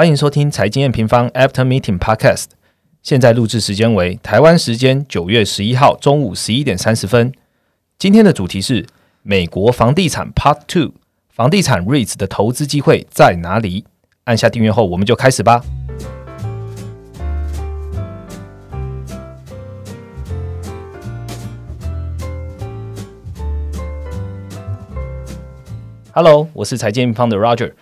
欢迎收听财经验平方 After Meeting Podcast。现在录制时间为台湾时间九月十一号中午十一点三十分。今天的主题是美国房地产 Part Two，房地产 REITs 的投资机会在哪里？按下订阅后，我们就开始吧。Hello，我是财经平方的 Roger。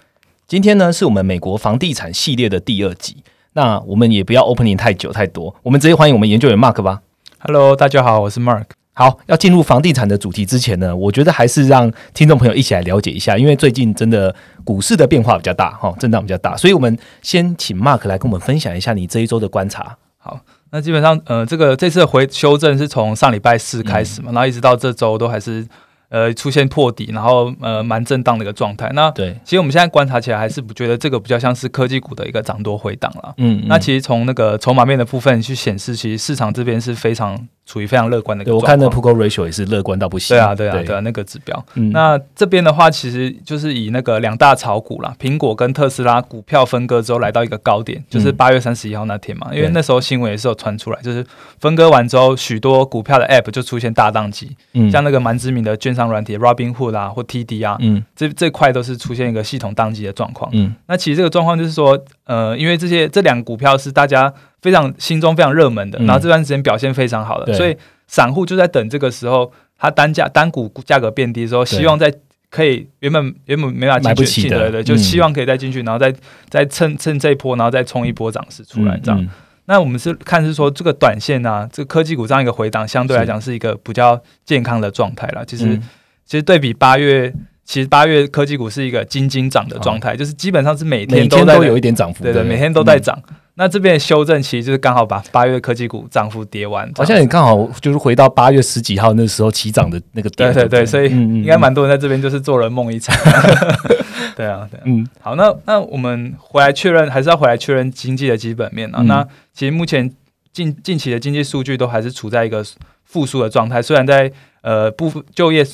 今天呢，是我们美国房地产系列的第二集。那我们也不要 opening 太久太多，我们直接欢迎我们研究员 Mark 吧。Hello，大家好，我是 Mark。好，要进入房地产的主题之前呢，我觉得还是让听众朋友一起来了解一下，因为最近真的股市的变化比较大，哈，震荡比较大，所以我们先请 Mark 来跟我们分享一下你这一周的观察。好，那基本上，呃，这个这次的回修正是从上礼拜四开始嘛，然后一直到这周都还是呃出现破底，然后呃蛮震荡的一个状态。那对，其实我们现在观察起来，还是不觉得这个比较像是科技股的一个涨多回档了。嗯，那其实从那个筹码面的部分去显示，其实市场这边是非常处于非常乐观的一个对我。看那 p o Ratio 也是乐观到不行。对啊，对啊，对啊，那个指标。嗯那这边的话，其实就是以那个两大炒股啦，苹果跟特斯拉股票分割之后来到一个高点，就是嗯八月三十一号那天嘛。因为那时候新闻也是有传出来，就是分割完之后，许多股票的 App 就出现大宕机，嗯像那个蛮知名的券商软体 Robinhood 啊或 TD 啊，嗯。这这块都是出现一个系统宕机的状况。嗯。那其实这个状况就是说，呃，因为这些这两个股票是大家非常心中非常热门的，嗯。然后这段时间表现非常好的，所以散户就在等这个时候，它单价单股价格变低的时候，希望在可以原本原本没办法买不进去，起的对对，就嗯。希望可以再进去，然后再再趁趁这一波，然后再冲一波涨势出来，这样。嗯那我们是看是说这个短线啊，这个科技股这样一个回档，相对来讲是一个比较健康的状态了。其实、嗯。其实对比八月，其实八月科技股是一个金金涨的状态，就是基本上是每哦每天都有一点涨幅，对对，每天都在嗯。涨。那这边的修正其实就是刚好把八月科技股涨幅跌完，好像你刚好就是回到八月十几号那时候起涨的那个点，不对对对，所以应该蛮多人在这边就是做了梦一场。对啊，对啊。嗯。好，那那我们回来确认，还是要回来确认经济的基本面啊。嗯。那其实目前近近期的经济数据都还是处在一个复苏的状态，虽然在呃部分就业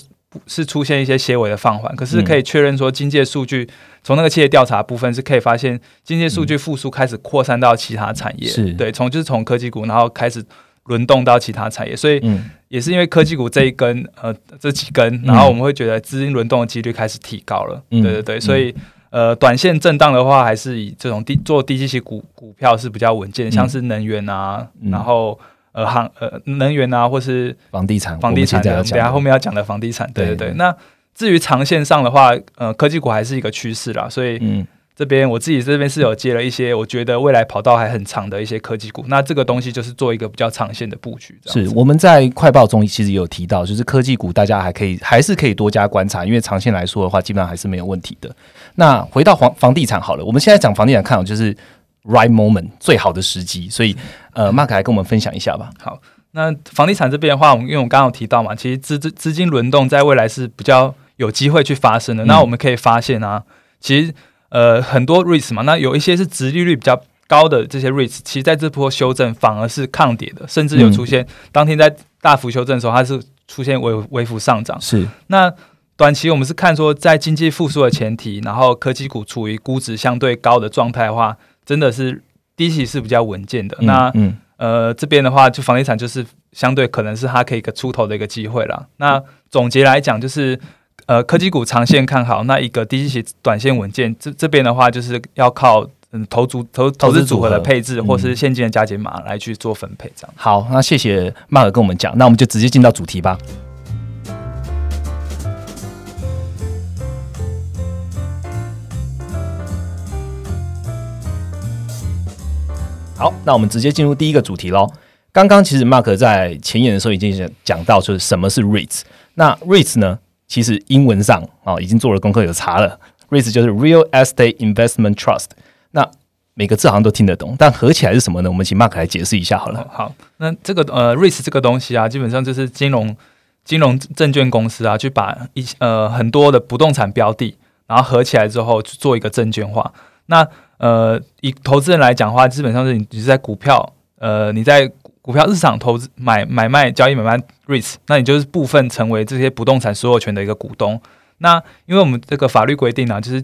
是出现一些些微的放缓，可是可以确认说经济的数据从那个企业调查部分是可以发现经济数据复苏开始扩散到其他产业，是。对，从就是从科技股然后开始轮动到其他产业，所以嗯。也是因为科技股这一根呃这几根，然后我们会觉得资金轮动的几率开始提高了，嗯。对对对，所以。呃，短线震荡的话，还是以这种低做低基期股股票是比较稳健，像是能源啊，嗯。然后呃行呃能源啊，或是房地产，房地产的，等下后面要讲的房地产，对对对。对。那至于长线上的话，呃，科技股还是一个趋势啦，所以嗯这边我自己这边是有接了一些我觉得未来跑道还很长的一些科技股，那这个东西就是做一个比较长线的布局，是我们在快报中其实也有提到，就是科技股大家还可以还是可以多加观察，因为长线来说的话，基本上还是没有问题的。那回到房房地产好了，我们现在讲房地产看好就是 right moment 最好的时机，所以呃，Mark 来跟我们分享一下吧。好，那房地产这边的话，我们因为我们刚刚有提到嘛，其实资资资金轮动在未来是比较有机会去发生的。嗯那我们可以发现啊，其实呃很多 REITs 嘛，那有一些是殖利率比较高的这些 REITs，其实在这波修正反而是抗跌的，甚至有出现、当天在大幅修正的时候，它是出现微微幅上涨。是那短期我们是看说，在经济复苏的前提，然后科技股处于估值相对高的状态的话，真的是低息是比较稳健的。那嗯呃，这边的话，就房地产就是相对可能是它可以一个出头的一个机会了。那总结来讲，就是呃，科技股长线看好，那一个低息短线稳健，这这边的话就是要靠嗯投组投投资组合的配置，嗯或是现金的加减码来去做分配，这样。好，那谢谢 Mark 跟我们讲，那我们就直接进到主题吧。好，那我们直接进入第一个主题喽。刚刚其实 Mark 在前言的时候已经讲讲到，就是什么是 REITs。那 REITs 呢，其实英文上啊、已经做了功课有查了，REITs 就是 Real Estate Investment Trust。那每个字好像都听得懂，但合起来是什么呢？我们请 Mark 来解释一下好了。好，那这个呃，REITs 这个东西啊，基本上就是金融金融证券公司啊，去把一呃很多的不动产标的，然后合起来之后去做一个证券化。那呃，以投资人来讲的话，基本上是你你是在股票，呃，你在股票市场投资买买卖交易买卖 REITs，那你就是部分成为这些不动产所有权的一个股东。那因为我们这个法律规定啊，就是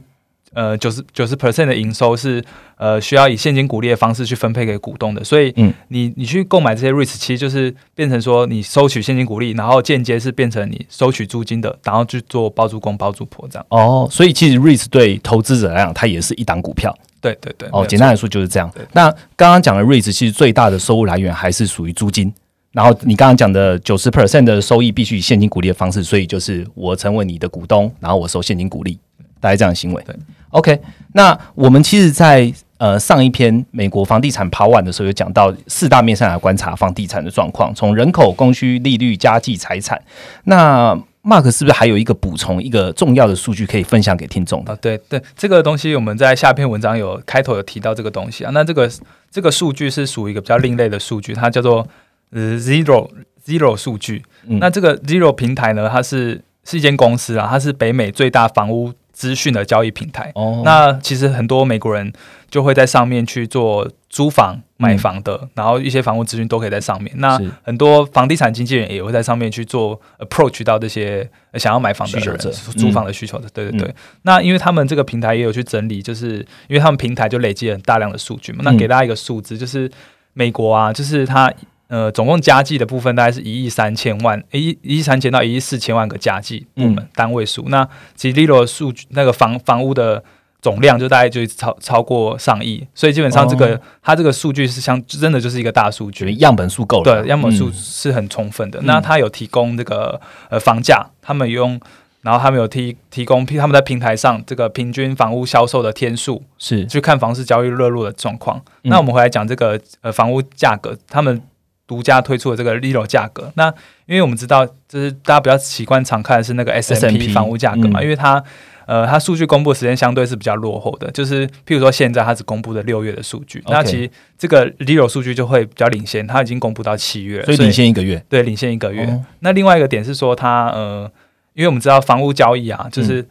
呃九十九十 percent 的营收是呃需要以现金股利的方式去分配给股东的，所以嗯你你去购买这些 REITs，其实就是变成说你收取现金股利，然后间接是变成你收取租金的，然后去做包租公包租婆这样。哦，所以其实 REITs 对投资者来讲，它也是一档股票。对对对，哦，简单来说就是这样。那刚刚讲的 REITs 其实最大的收入来源还是属于租金。然后你刚刚讲的九十 percent 的收益必须以现金股利的方式，所以就是我成为你的股东，然后我收现金股利，大概这样的行为。对，OK。那我们其实在，呃上一篇美国房地产跑完的时候，有讲到四大面上来观察房地产的状况，从人口、供需、利率、家计、财产。那 Mark 是不是还有一个补充一个重要的数据可以分享给听众？啊，对对，这个东西我们在下篇文章有开头有提到这个东西啊。那这个这个数据是属于一个比较另类的数据，它叫做呃 zero zero 数据。嗯那这个 zero 平台呢，它是是一间公司啊，它是北美最大房屋资讯的交易平台。哦那其实很多美国人就会在上面去做租房、买房的，然后一些房屋资讯都可以在上面。那很多房地产经纪人也会在上面去做 approach 到这些呃想要买房的人需求者租房的需求者。对对对。嗯那因为他们这个平台也有去整理，就是因为他们平台就累积了很大量的数据嘛。那嗯给大家一个数字，就是美国啊，就是它呃总共加计的部分大概是一亿三千万，一一亿三千到一亿四千万个加计部门、嗯单位数。那其实 Lilo 的数据那个房房屋的。总量就大概就超超过上亿，所以基本上这个、哦。它这个数据是相真的就是一个大数据，样本数够了，对，样本数嗯。是很充分的。嗯。那它有提供这个呃房价，他们用，然后他们有提提供他们在平台上这个平均房屋销售的天数，是。去看房市交易热络的状况。嗯。那我们回来讲这个呃房屋价格，他们独家推出的这个 Lilo 价格。那因为我们知道，就是大家比较习惯常看的是那个 S M P 房屋价格嘛，嗯。因为它。呃，它数据公布的时间相对是比较落后的，就是譬如说现在它只公布的六月的数据，那其实这个 Lilo 数据就会比较领先，它已经公布到七月，所以领先一个月。对，领先一个月。哦那另外一个点是说它，呃，因为我们知道房屋交易啊，嗯就是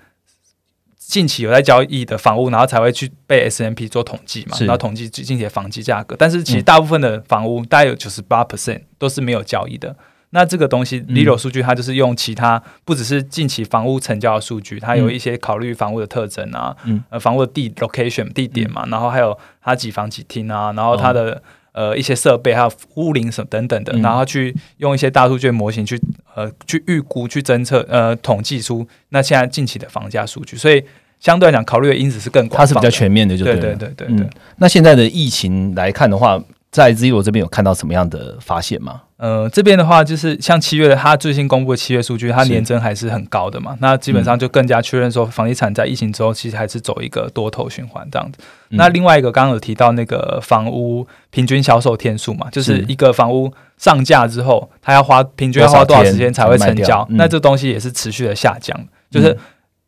近期有在交易的房屋，然后才会去被 S M P 做统计嘛，然后统计近期的房价价格。但是其实嗯大部分的房屋，大概有九十八 percent 都是没有交易的。那这个东西嗯。Lilo 数据，它就是用其他不只是近期房屋成交的数据，它有一些考虑房屋的特征啊，嗯。呃，房屋的地 location 地点嘛，然后还有它几房几厅啊，然后它的、呃一些设备，还有屋龄什么等等的，然后去用一些大数据模型去呃去预估、去侦测、呃统计出那现在近期的房价数据，所以相对来讲考虑的因子是更广它是比较全面的，就对了。对对对对。嗯，那现在的疫情来看的话，在 Zero 这边有看到什么样的发现吗？呃，这边的话就是像七月的，它最新公布的七月数据，它年增还是很高的嘛。那基本上就更加确认说，房地产在疫情之后，其实还是走一个多头循环这样子。嗯。那另外一个刚刚有提到那个房屋平均销售天数嘛，就是是一个房屋上架之后，它要花平均要花多少时间才会成交那这东西也是持续的下降，就是、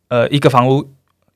呃一个房屋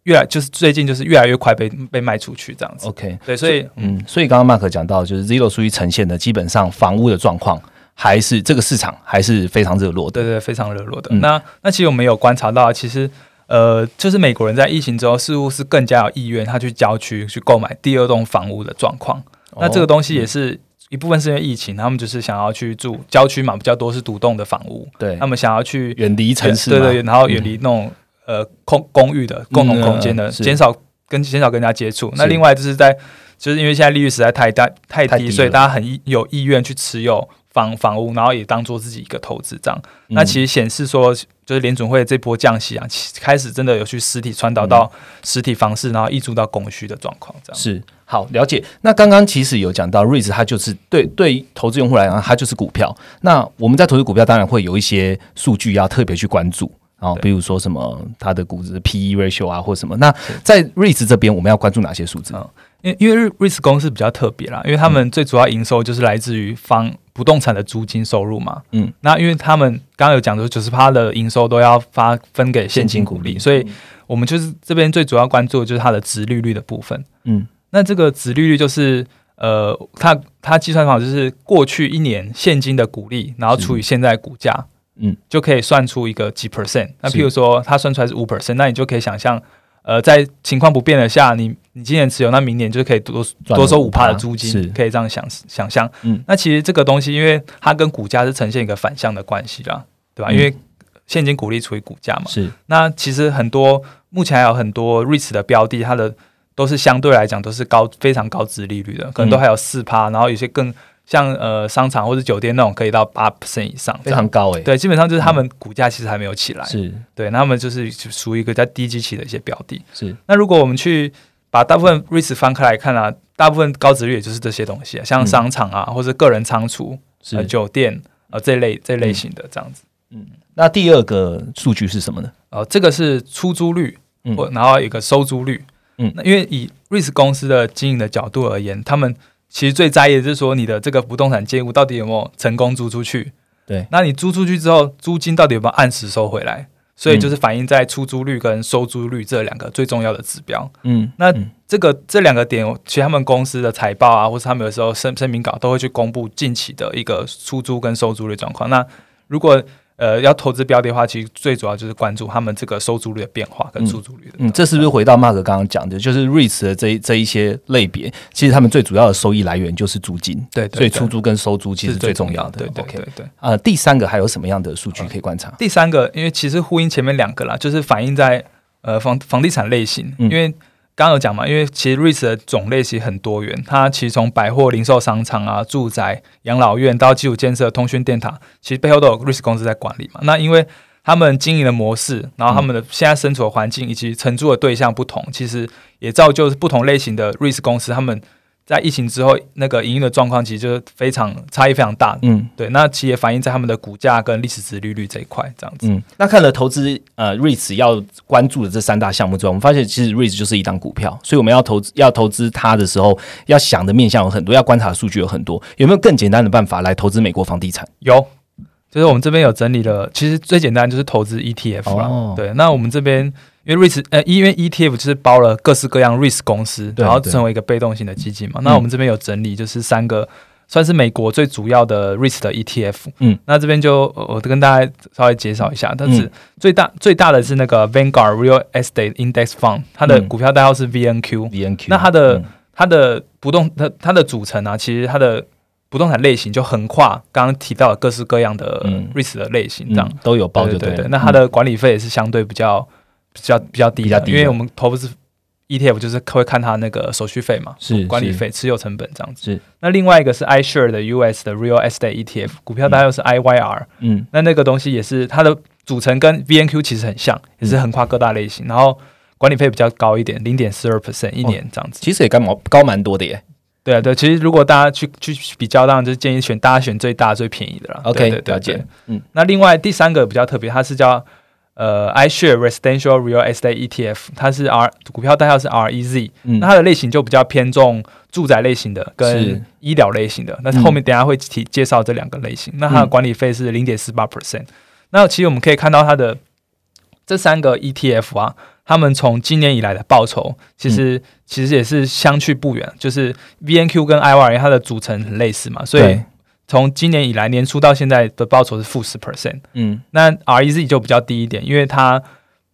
越来就是最近就是越来越快被被卖出去这样子。OK，对，所以嗯嗯，所以刚刚 Mark 讲到，就是 Zero 数据呈现的基本上房屋的状况，还是这个市场还是非常热络的。对对，非常热络的。嗯。那那其实我们有观察到，其实呃，就是美国人在疫情之后，似乎是更加有意愿，他去郊区去购买第二栋房屋的状况。那这个东西也是一部分是因为疫情，他们就是想要去住郊区嘛，比较多是独栋的房屋，对。他们想要去远离城市，对对，然后远离那种、呃空公寓的共同空间的，减少跟减少跟人家接触。那另外就是在就是因为现在利率实在太大太低，太低所以大家很有意愿去持有房房屋，然后也当做自己一个投资这样。嗯那其实显示说，就是联准会这波降息啊，其开始真的有去实体传导到实体房市，然后溢注到供需的状况这样。是好了解。那刚刚其实有讲到 REITs，它就是对对于投资用户来讲，它就是股票。那我们在投资股票，当然会有一些数据要特别去关注。哦，对比如说什么它的估值 P E ratio 啊，或什么。那在 REITs 这边，我们要关注哪些数字？嗯因为因为瑞士公司比较特别啦，因为他们最主要营收就是来自于房不动产的租金收入嘛。嗯，那因为他们刚刚有讲说九十趴的营收都要发分给现金股利，所以我们就是这边最主要关注的就是它的值利率的部分。嗯，那这个值利率就是呃，它它计算方法就是过去一年现金的股利，然后除以现在股价，嗯，就可以算出一个几 percent。那譬如说它算出来是五 percent，那你就可以想象。呃，在情况不变的下，你你今年持有，那明年就可以多多收五5%趴的租金，可以这样想想象。嗯。那其实这个东西，因为它跟股价是呈现一个反向的关系啦，对吧？嗯。因为现金股利除以股价嘛。是。那其实很多目前还有很多 REITs 的标的，它的都是相对来讲都是高非常高值利率的，可能都还有四趴，然后有些更像呃商场或者酒店那种可以到八 percent 以上，非常高诶、对，基本上就是他们股价其实还没有起来，是。对，那他们就是属于一个在低基期的一些标的。是。那如果我们去把大部分 REITs 翻开来看啊，大部分高值率也就是这些东西啊，像商场啊，或者个人仓储、呃是。酒店呃这类这类型的这样子。嗯那第二个数据是什么呢？呃，这个是出租率，嗯或然后有一个收租率。嗯那因为以 REITs 公司的经营的角度而言，他们其实最在意的就是说你的这个不动产建物到底有没有成功租出去。对，那你租出去之后，租金到底有没有按时收回来？所以嗯就是反映在出租率跟收租率这两个最重要的指标。嗯，那嗯这个这两个点，其实他们公司的财报啊，或是他们有时候声声明稿都会去公布近期的一个出租跟收租率状况。那如果呃要投资标的的话，其实最主要就是关注他们这个收租率的变化跟出租率的。嗯，这是不是回到 Mark 刚刚讲的，就是 REITs 的这一这一些类别，其实他们最主要的收益来源就是租金，对对对所以出租跟收租其实最重要的。对对对对。呃，第三个还有什么样的数据可以观察？第三个，因为其实呼应前面两个啦，就是反映在呃房房地产类型，嗯因为刚有讲嘛，因为其实 REITs 的种类其实很多元，它其实从百货、零售商场啊、住宅、养老院到基础建设、通讯电塔，其实背后都有 REITs 公司在管理嘛。那因为他们经营的模式，然后他们的现在身处的环境以及承租的对象不同，其实也造就是不同类型的 REITs 公司，他们在疫情之后那个营运的状况，其实就是非常差异非常大。嗯对，那其实也反映在他们的股价跟历史值利率这一块，这样子。嗯，那看了投资呃 REITs 要关注的这三大项目之后，我们发现其实 REITs 就是一档股票，所以我们要投资要投资它的时候，要想的面向有很多，要观察的数据有很多。有没有更简单的办法来投资美国房地产？有，就是我们这边有整理了，其实最简单就是投资 ETF 啦。哦对，那我们这边因为 REITs 呃，因为 ETF 就是包了各式各样 REITs 公司，对对然后成为一个被动型的基金嘛。嗯那我们这边有整理，就是三个算是美国最主要的 REITs 的 ETF。嗯，那这边就呃我跟大家稍微介绍一下，但是嗯最大最大的是那个 Vanguard Real Estate Index Fund，它的嗯股票代号是 VNQ。VNQ，那它的嗯它的不动它它的组成啊，其实它的不动产类型就横跨刚刚提到的各式各样的嗯 REITs 的类型，这样、嗯都有包对对对。就对了。那它的管理费也是相对比较比较比较低的，比较低因为我们投资 ETF 就是会看它那个手续费嘛，是是。管理费、持有成本这样子。是。那另外一个是 iShare 的 US 的 Real Estate ETF，股票代号是 IYR，、嗯。那那个东西也是它的组成跟 VNQ 其实很像，也是横跨各大类型，然后管理费比较高一点，零点四二 percent 一年这样子。其实也高毛高蛮多的耶。对啊，对，其实如果大家去去比较，当然就是建议选大家选最大最便宜的啦。OK，对对对了解。嗯。那另外第三个比较特别，它是叫呃 iShare Residential Real Estate ETF，它是 R 股票代号是 REZ，、嗯。那它的类型就比较偏重住宅类型的跟医疗类型的。那后面等一下会提介绍这两个类型。那它的管理费是零点四八 percent。那其实我们可以看到它的这三个 ETF 啊，他们从今年以来的报酬，其实、其实也是相去不远，就是 VNQ 跟 IYR 它的组成很类似嘛，所以对从今年以来年初到现在的报酬是负十 percent。嗯那 REZ 就比较低一点，因为它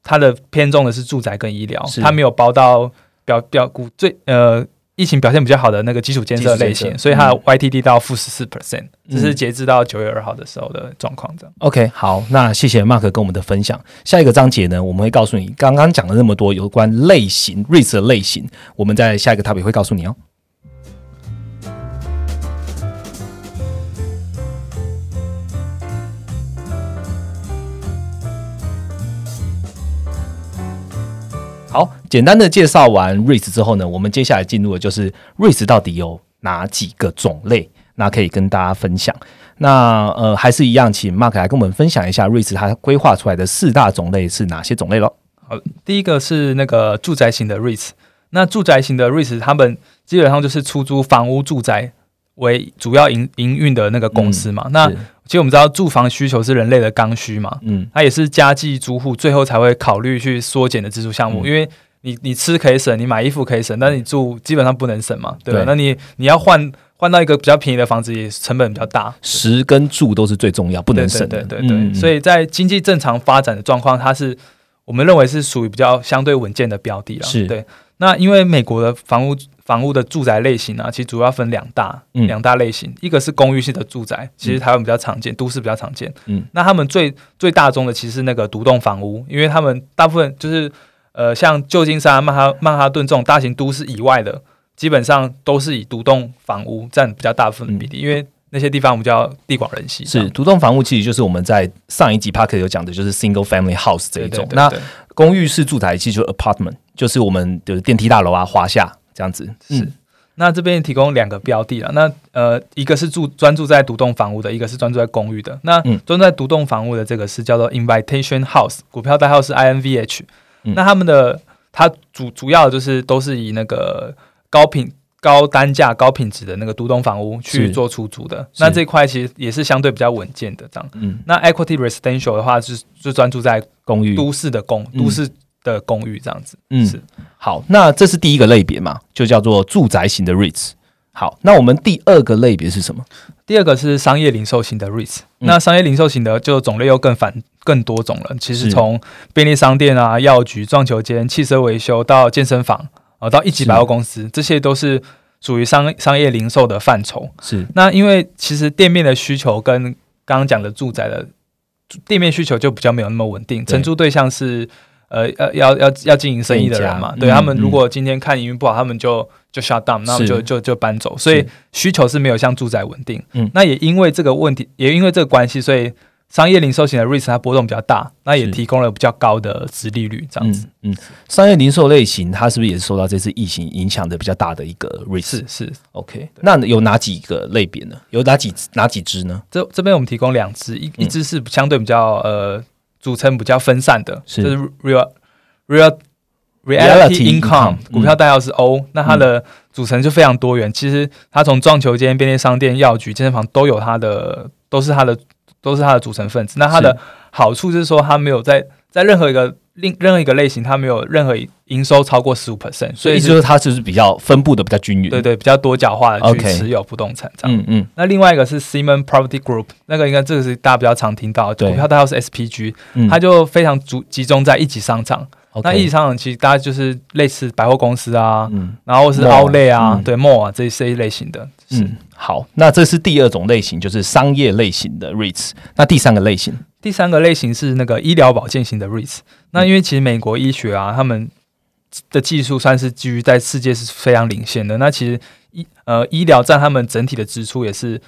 它的偏重的是住宅跟医疗，它没有包到表表股最呃疫情表现比较好的那个基础建设类型，所以它的嗯 YTD 到负十四 percent，嗯这是截至到九月二号的时候的状况。这样 OK，好，那谢谢 Mark 跟我们的分享。下一个章节呢，我们会告诉你刚刚讲了那么多有关类型 REITs 的类型，我们在下一个 topic 会告诉你哦。好，简单的介绍完 REITs 之后呢，我们接下来进入的就是 REITs 到底有哪几个种类，那可以跟大家分享。那呃，还是一样，请 Mark 来跟我们分享一下 REITs 它规划出来的四大种类是哪些种类咯？第一个是那个住宅型的 REITs，那住宅型的 REITs，他们基本上就是出租房屋住宅为主要营营运的那个公司嘛。那是其实我们知道住房需求是人类的刚需嘛，嗯它也是家计租户最后才会考虑去缩减的支出项目，嗯因为你你吃可以省，你买衣服可以省，但是你住基本上不能省嘛，对吧？对那你你要换换到一个比较便宜的房子，也成本比较大，食跟住都是最重要，不能省的。对对对所以在经济正常发展的状况，它是我们认为是属于比较相对稳健的标的了。是对。那因为美国的房屋房屋的住宅类型啊，其实主要分两大嗯。两大类型，一个是公寓式的住宅，其实台湾比较常见，都市比较常见。嗯，那他们最最大宗的其实是那个独栋房屋，因为他们大部分就是呃像旧金山、曼哈曼哈顿这种大型都市以外的，基本上都是以独栋房屋占比较大部分的比例，因为那些地方我们叫地广人稀。是独栋房屋，其实就是我们在上一集 p a r k 有讲的，就是 single family house 这一种。那公寓式住宅其实就是 apartment，就是我们的电梯大楼啊、华夏这样子。是嗯，那这边提供两个标的了，那呃，一个是住专注在独栋房屋的，一个是专注在公寓的。那嗯专注在独栋房屋的这个是叫做 Invitation House，股票代号是 INVH。嗯那他们的它主主要就是都是以那个高品。高单价、高品质的那个独栋房屋去做出租的，那这块其实也是相对比较稳健的这样。嗯，那 Equity Residential 的话，是就专注在公寓。都市的公、嗯都市的公寓这样子。嗯是好，那这是第一个类别嘛，就叫做住宅型的 REITs。好，那我们第二个类别是什么？第二个是商业零售型的 REITs，、嗯那商业零售型的就种类又更繁更多种了。其实从便利商店啊、药局、撞球间、汽车维修到健身房啊、到一级百货公司，这些都是属于商商业零售的范畴。是。那因为其实店面的需求跟刚刚讲的住宅的店面需求就比较没有那么稳定，承租对象是呃要要要要经营生意的人嘛，对他们嗯。如果今天看营运不好，他们就就 shut down，那他们就就就搬走，所以需求是没有像住宅稳定。嗯。那也因为这个问题，也因为这个关系，所以商业零售型的 REITs 它波动比较大，那也提供了比较高的殖利率，这样子。嗯嗯，商业零售类型，它是不是也是受到这次疫情影响的比较大的一个 REIT？是是，OK，那有哪几个类别呢？有哪几哪几支呢？这这边我们提供两支，一嗯一支是相对比较呃组成比较分散的，是就是 real real Reality income，income 股票代号是 O，、那它的组成就非常多元。其实它从撞球间、便利商店、药局、健身房都有它的，都是它的都是它的组成分子。那它的好处就是说，它没有在在任何一个另任何一个类型，它没有任何营收超过十五 percent，所以就是它就是比较分布的比较均匀。对对比较多角化的去持有不动产这样。嗯嗯那另外一个是 Simon Property Group，那个应该这个是大家比较常听到的，股票代号是 SPG，嗯，它就非常集集中在一级商场。那异级商场其实大家就是类似百货公司啊，嗯然后是 Mall，Outlet 啊，嗯对 Mall 啊这这一类型的。是、嗯好，那这是第二种类型，就是商业类型的 REITs。那第三个类型，第三个类型是那个医疗保健型的 REITs。那嗯因为其实美国医学啊，他们的技术算是基于在世界是非常领先的。那其实医呃医疗占他们整体的支出也是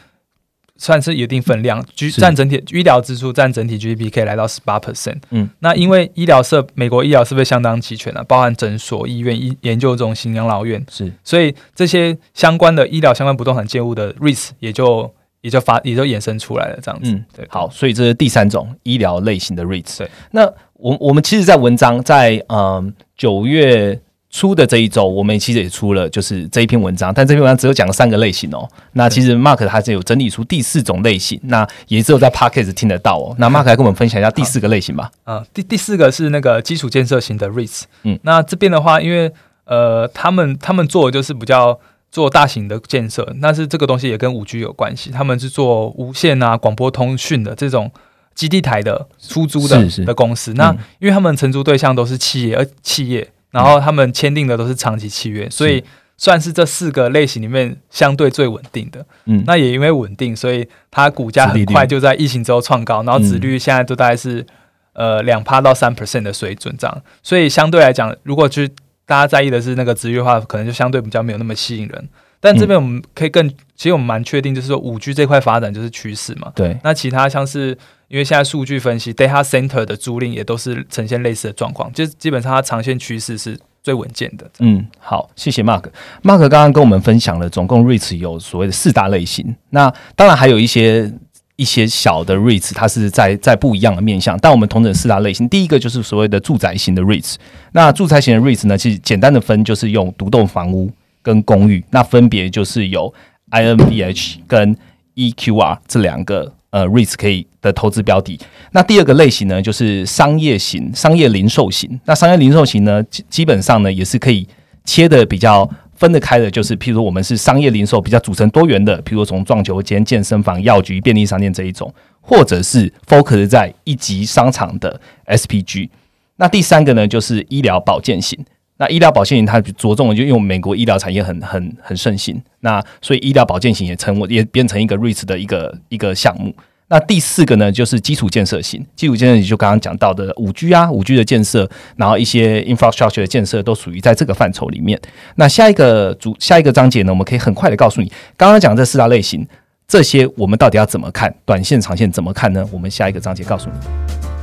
算是有一定分量，居占整体医疗支出占整体 GDP 可以来到十八 percent。嗯，那因为医疗设美国医疗设备相当齐全啊，包含诊所、医院、医研究中心、养老院，是所以这些相关的医疗相关不动产建物的 REITs 也就也就发也就衍生出来了，这样子。嗯对，好，所以这是第三种医疗类型的 REITs。对，那我我们其实，在文章在嗯九月初的这一周，我们其实也出了就是这一篇文章，但这篇文章只有讲了三个类型哦。那其实 Mark 他是有整理出第四种类型，那也只有在 Podcast 听得到哦。那 Mark 来跟我们分享一下第四个类型吧。啊，第第四个是那个基础建设型的 REITs。嗯那这边的话，因为呃，他们他们做的就是比较做大型的建设，但是这个东西也跟五 G 有关系，他们是做无线啊、广播通讯的这种基地台的出租的的公司。那嗯因为他们承租对象都是企业，而企业，然后他们签订的都是长期契约，所以算是这四个类型里面相对最稳定的。嗯，那也因为稳定，所以它股价很快就在疫情之后创高，然后殖嗯率现在都大概是、呃两趴到三 percent 的水准这样。所以相对来讲，如果去大家在意的是那个值率的话，可能就相对比较没有那么吸引人。但这边我们可以更，其实我们蛮确定，就是说五 G 这块发展就是趋势嘛。对，那其他像是因为现在数据分析 data center 的租赁也都是呈现类似的状况，就是基本上它长线趋势是最稳健的。嗯，好，谢谢 Mark。Mark 刚刚跟我们分享了，总共 REITs 有所谓的四大类型。那当然还有一些一些小的 REITs，它是在在不一样的面向。但我们同等四大类型，第一个就是所谓的住宅型的 REITs。那住宅型的 REITs 呢，其实简单的分就是用独栋房屋跟公寓，那分别就是有 INVH 跟 EQR 这两个呃 REITs 可以的投资标的。那第二个类型呢，就是商业型、商业零售型。那商业零售型呢，基基本上呢也是可以切的比较分得开的，就是譬如我们是商业零售比较组成多元的，譬如从撞球间、健身房、药局、便利商店这一种，或者是 focus 在一级商场的 SPG。那第三个呢，就是医疗保健型。那医疗保健型它着重的就因为美国医疗产业很很很盛行，那所以医疗保健型也成为也变成一个 REITs 的一个一个项目。那第四个呢，就是基础建设型，基础建设型就刚刚讲到的五 G 啊，五 G 的建设，然后一些 infrastructure 的建设都属于在这个范畴里面。那下一个主下一个章节呢，我们可以很快的告诉你，刚刚讲这四大类型，这些我们到底要怎么看？短线、长线怎么看呢？我们下一个章节告诉你。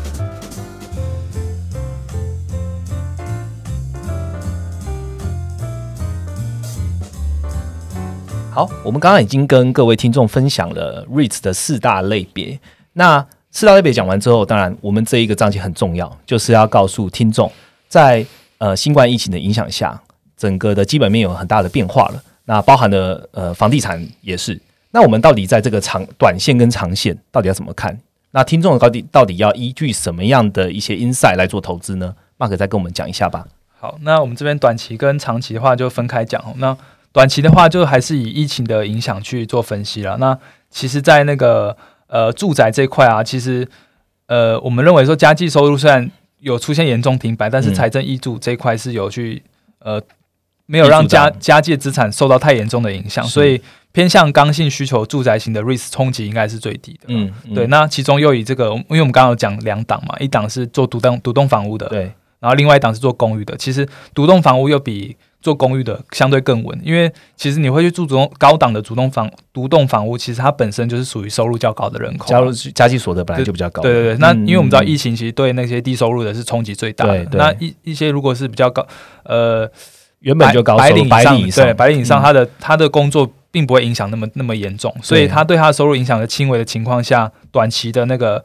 好，我们刚刚已经跟各位听众分享了 REITs 的四大类别。那四大类别讲完之后，当然我们这一个章节很重要，就是要告诉听众，在呃新冠疫情的影响下，整个的基本面有很大的变化了。那包含的呃房地产也是。那我们到底在这个长短线跟长线到底要怎么看？那听众到底到底要依据什么样的一些 insight 来做投资呢？Mark 再跟我们讲一下吧。好，那我们这边短期跟长期的话就分开讲。那短期的话，就还是以疫情的影响去做分析了。那其实，在那个呃住宅这块啊，其实呃，我们认为说，家计收入虽然有出现严重停摆，但是财政益助这一块是有去呃没有让家家计资产受到太严重的影响，所以偏向刚性需求住宅型的 risk 冲击应该是最低的。嗯，对。那其中又以这个，因为我们刚刚有讲两档嘛，一档是做独栋独栋房屋的，对，然后另外一档是做公寓的。其实独栋房屋又比做公寓的相对更稳，因为其实你会去住主高档的主动房独栋房屋，其实它本身就是属于收入较高的人口，加入家计所得本来就比较高。对对对，那因为我们知道疫情其实对那些低收入的是冲击最大的。那一一些如果是比较高，呃，原本就高白领以上，对白领以上，他的他的工作并不会影响那么那么严重，所以他对他的收入影响的轻微的情况下，短期的那个。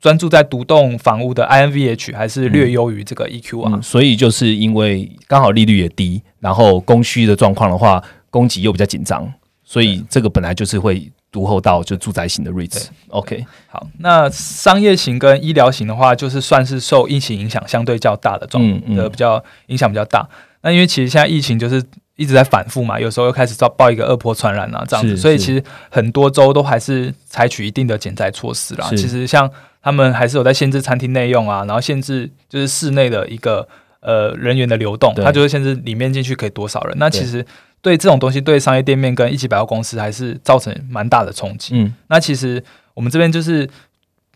专注在独栋房屋的 INVH 还是略优于这个 EQ 啊，所以就是因为刚好利率也低，然后供需的状况的话，供给又比较紧张，所以这个本来就是会独厚到就住宅型的 REITs。OK，好，那商业型跟医疗型的话，就是算是受疫情影响相对较大的状的比较影响比较大。那因为其实现在疫情就是一直在反复嘛，有时候又开始遭报一个二波传染啊这样子，所以其实很多州都还是采取一定的减灾措施啦。其实像他们还是有在限制餐厅内用啊，然后限制就是室内的一个呃人员的流动，它就会限制里面进去可以多少人。那其实对这种东西，对商业店面跟一级百货公司还是造成蛮大的冲击。嗯，那其实我们这边就是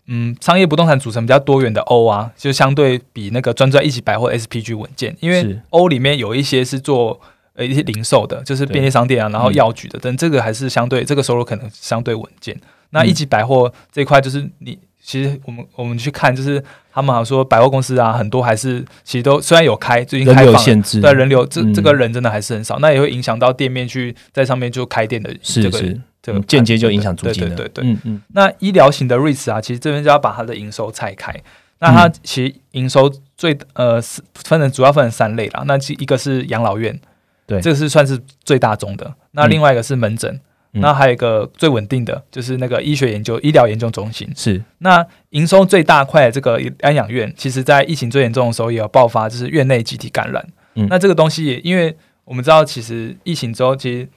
嗯，商业不动产组成比较多元的 O 啊，就相对比那个专注在一级百货 SPG 稳健，因为 O 里面有一些是做呃一些零售的，就是便利商店啊，然后药局的，等这个还是相对这个收入可能相对稳健。那一级百货这块就是你。其实我们我们去看，就是他们好像说百货公司啊，很多还是其实都虽然有开，最近开放，对人流这这个人真的还是很少，那也会影响到店面去在上面就开店的这个这个间接就影响租金对对对，嗯嗯。那医疗型的 REITs 啊，其实这边就要把它的营收拆开。那它其实营收最呃分成主要分成三类啦。那一个是养老院，对，这个是算是最大宗的。那另外一个是门诊。那还有一个最稳定的，就是那个医学研究、医疗研究中心。是那营收最大块的这个安养院，其实在疫情最严重的时候也有爆发，就是院内集体感染。嗯，那这个东西也因为我们知道，其实疫情之后，其实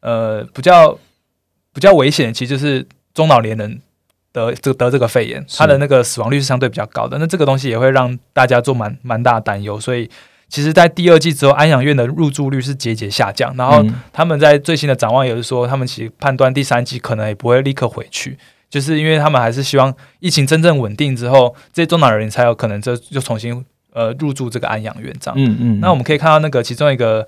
呃比较比较危险，其实就是中老年人得这得这个肺炎，它的那个死亡率是相对比较高的。那这个东西也会让大家做蛮蛮大的担忧，所以。其实，在第二季之后，安养院的入住率是节节下降。然后，他们在最新的展望也是说，他们其实判断第三季可能也不会立刻回去，就是因为他们还是希望疫情真正稳定之后，这些中老人才有可能就就重新呃入住这个安养院这样。嗯嗯。那我们可以看到那个其中一个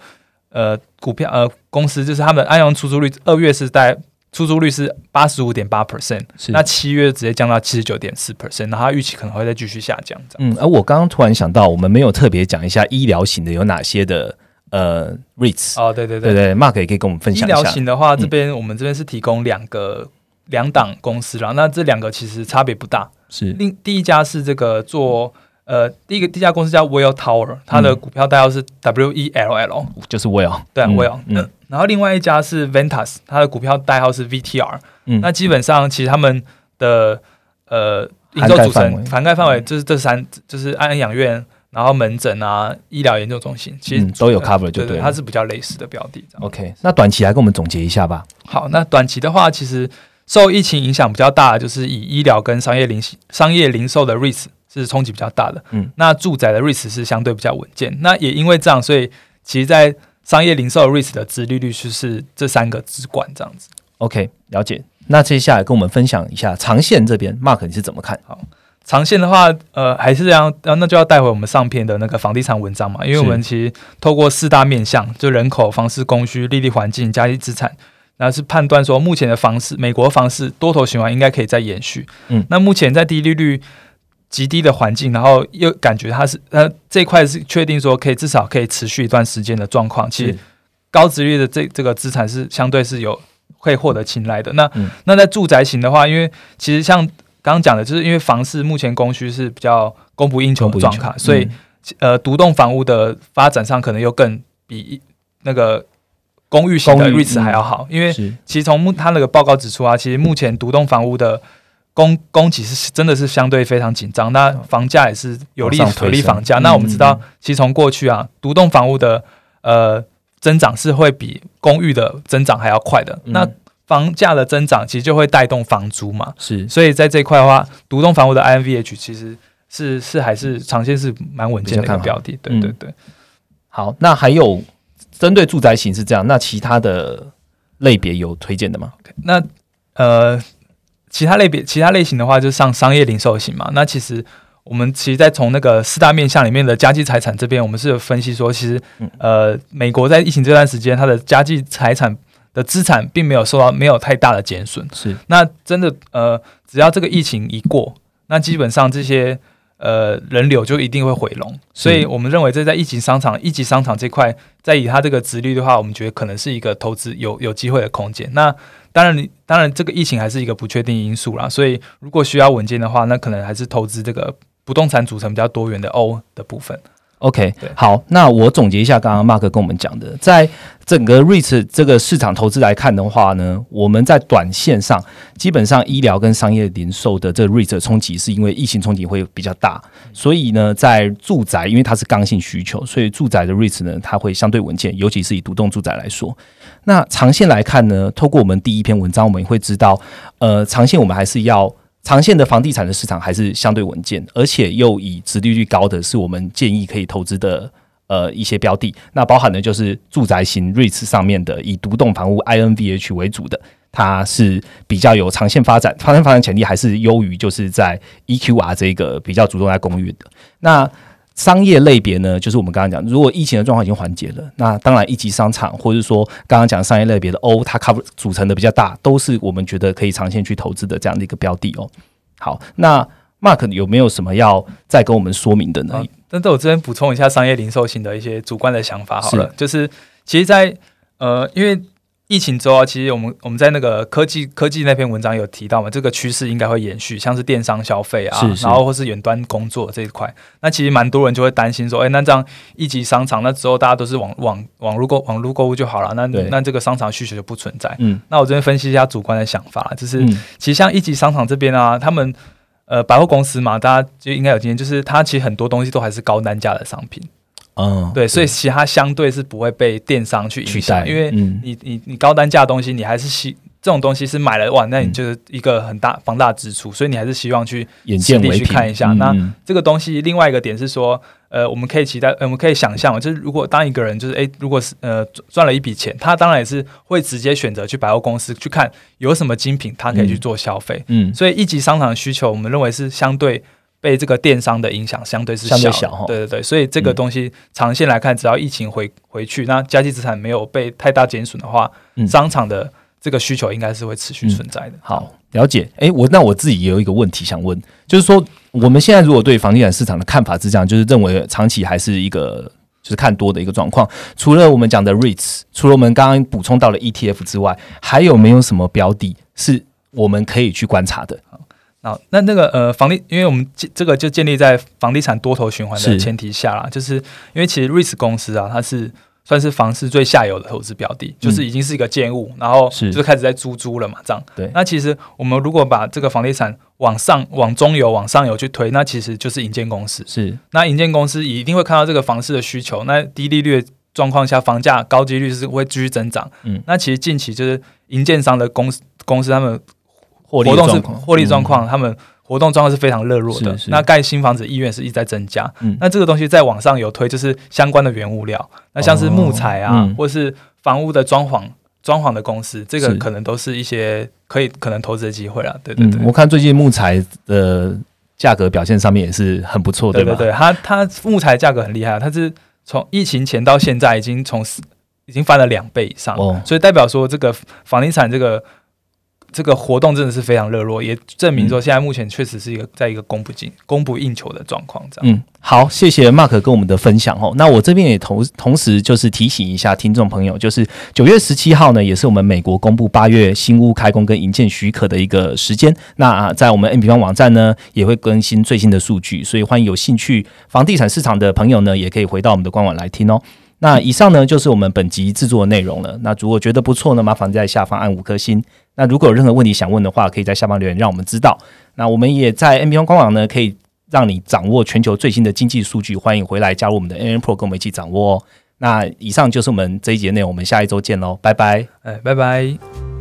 呃股票呃公司，就是他们安养出租率二月是在。出租率是八十五点八 percent，那七月直接降到七十九点四 percent，那它预期可能会再继续下降。嗯，而我刚刚突然想到，我们没有特别讲一下医疗型的有哪些的呃 REITs 哦，对对对对，Mark 也可以跟我们分享一下。医疗型的话，这边我们这边是提供两个两档公司啦，那这两个其实差别不大。是另第一家是这个做。呃，第一个第一家公司叫 Well Tower，它的股票代号是 W E L L，就是 Well，对，Well。嗯，然后另外一家是 Ventas，它的股票代号是 V T R。嗯，那基本上其实他们的呃营收组成涵盖范围就是这三，就是安养院，然后门诊啊，医疗研究中心，其实都有 cover，就对，它是比较类似的标的。OK，那短期来跟我们总结一下吧。好，那短期的话，其实受疫情影响比较大，就是以医疗跟商业零商业零售的 REITs。是冲击比较大的。嗯，那住宅的 REITs 是相对比较稳健。那也因为这样，所以其实，在商业零售的 REITs 的殖利率就是这三个支管这样子。OK，了解。那接下来跟我们分享一下长线这边，Mark 你是怎么看？好长线的话，呃，还是这样，呃那就要带回我们上篇的那个房地产文章嘛，因为我们其实透过四大面向，就人口、房市供需、利率环境、加息资产，然后是判断说目前的房市，美国房市多头循环应该可以再延续。嗯，那目前在低利率极低的环境，然后又感觉它是呃这块是确定说可以至少可以持续一段时间的状况，其实高值率的这这个资产是相对是有会获得青睐的。那、嗯。那在住宅型的话，因为其实像刚刚讲的，就是因为房市目前供需是比较供不应求的状况，所以、嗯。呃，独栋房屋的发展上可能又更比那个公寓型的 REITs 还要好，因为其实从目他那个报告指出啊，其实目前独栋房屋的供供给是真的是相对非常紧张，那房价也是有利有利房价。嗯那我们知道，其实从过去啊，独栋房屋的呃增长是会比公寓的增长还要快的。嗯那房价的增长其实就会带动房租嘛，是所以在这一块的话，独栋房屋的 INVH 其实是是还是长线是蛮稳健的一个标的。对嗯对对。好。那还有针对住宅型是这样，那其他的类别有推荐的吗？那呃，其他类别、其他类型的话，就是上商业零售型嘛。那其实我们其实，在从那个四大面向里面的家计财产这边，我们是有分析说，其实嗯呃，美国在疫情这段时间，它的家计财产的资产并没有受到没有太大的减损。是那真的呃，只要这个疫情一过，那基本上这些呃人流就一定会回笼。所以我们认为这在一级商场、一级商场这块，在以它这个值率的话，我们觉得可能是一个投资有有机会的空间。那当然你，当然这个疫情还是一个不确定因素啦。所以如果需要稳健的话，那可能还是投资这个不动产组成比较多元的 O 的部分。OK，好，那我总结一下刚刚 Mark 跟我们讲的，在整个 REITs 这个市场投资来看的话呢，我们在短线上基本上医疗跟商业零售的这个 REIT 的冲击是因为疫情冲击会比较大，所以呢，在住宅因为它是刚性需求，所以住宅的 REITs 呢它会相对稳健，尤其是以独栋住宅来说。那长线来看呢，透过我们第一篇文章，我们也会知道，呃，长线我们还是要长线的房地产的市场还是相对稳健，而且又以殖利率高的是我们建议可以投资的呃一些标的。那包含的就是住宅型 REITs 上面的以独栋房屋 INVH 为主的，它是比较有长线发展，长线发展潜力还是优于就是在 EQR 这个比较主动在公寓的。那商业类别呢，就是我们刚刚讲，如果疫情的状况已经缓解了，那当然一级商场或者说刚刚讲商业类别的 O，它 cover 组成的比较大，都是我们觉得可以长线去投资的这样的一个标的哦。好，那 Mark 有没有什么要再跟我们说明的呢？啊，但是我这边补充一下商业零售型的一些主观的想法好了，就是其实在，呃，因为疫情之后啊，其实我们我们在那个科技科技那篇文章有提到嘛，这个趋势应该会延续，像是电商消费啊，是是。然后或是远端工作这一块，那其实蛮多人就会担心说，哎、那这样一级商场，那之后大家都是网网网络购网络购物就好了，那那这个商场需求就不存在。嗯。那我这边分析一下主观的想法，就是、嗯。其实像一级商场这边啊，他们呃百货公司嘛，大家就应该有经验，就是它其实很多东西都还是高单价的商品，嗯，对，所以其他相对是不会被电商去取影响，代，因为嗯。你你你高单价的东西，你还是希这种东西是买了哇，那你嗯就是一个很大庞大支出，所以你还是希望去眼见为实地去看一下。那嗯。这个东西。另外一个点是说，呃，我们可以期待，呃我们可以想象，就是如果当一个人就是诶，如果是呃赚赚了一笔钱，他当然也是会直接选择去百货公司去看有什么精品，他可以去嗯。做消费。嗯。所以一级商场的需求，我们认为是相对被这个电商的影响相对是相对小对对对，所以这个嗯东西长线来看，只要疫情回回去，那家计资产没有被太大减损的话，嗯商场的这个需求应该是会持续存在的。好，了解。诶，我那我自己也有一个问题想问，就是说我们现在如果对房地产市场的看法是这样，就是认为长期还是一个就是看多的一个状况。除了我们讲的 REITs，除了我们刚刚补充到了 ETF 之外，还有没有什么标的是我们可以去观察的？那那那个呃房地，因为我们这这个就建立在房地产多头循环的前提下啦，就是因为其实 REITs 公司啊，它是算是房市最下游的投资标的，就是已经是一个建物，然后就是开始在租租了嘛，这样。对那其实我们如果把这个房地产往上、往中游、往上游去推，那其实就是营建公司。是那营建公司一定会看到这个房市的需求，那低利率的状况下，房价高几率是会继续增长。嗯那其实近期就是营建商的公司公司他们活动是的状况，获利状嗯况，他们活动状况是非常热络的。那盖新房子意愿是一直在增加。嗯那这个东西在网上有推，就是相关的原物料，那像是木材啊，或是房屋的装潢。装潢的公司，这个可能都是一些可以可能投资的机会了。对对对，嗯，我看最近木材的价格表现上面也是很不错，吧？对对对，它它木材价格很厉害，它是从疫情前到现在已经从四已经翻了两倍以上，哦所以代表说这个房地产这个这个活动真的是非常热络，也证明说现在目前确实是一个在一个供不进供不应求的状况，这样。嗯，好，谢谢 Mark 跟我们的分享哦。那我这边也同同时就是提醒一下听众朋友，就是九月十七号呢，也是我们美国公布八月新屋开工跟营建许可的一个时间。那、啊、在我们 N 平方网站呢，也会更新最新的数据，所以欢迎有兴趣房地产市场的朋友呢，也可以回到我们的官网来听哦。那以上呢就是我们本集制作的内容了。那如果觉得不错呢，麻烦在下方按五颗星。那如果有任何问题想问的话，可以在下方留言让我们知道。那我们也在 NBA 官网呢，可以让你掌握全球最新的经济数据。欢迎回来加入我们的 N N Pro，跟我们一起掌握哦。那以上就是我们这一节内容，我们下一周见喽，拜拜。哎，拜拜。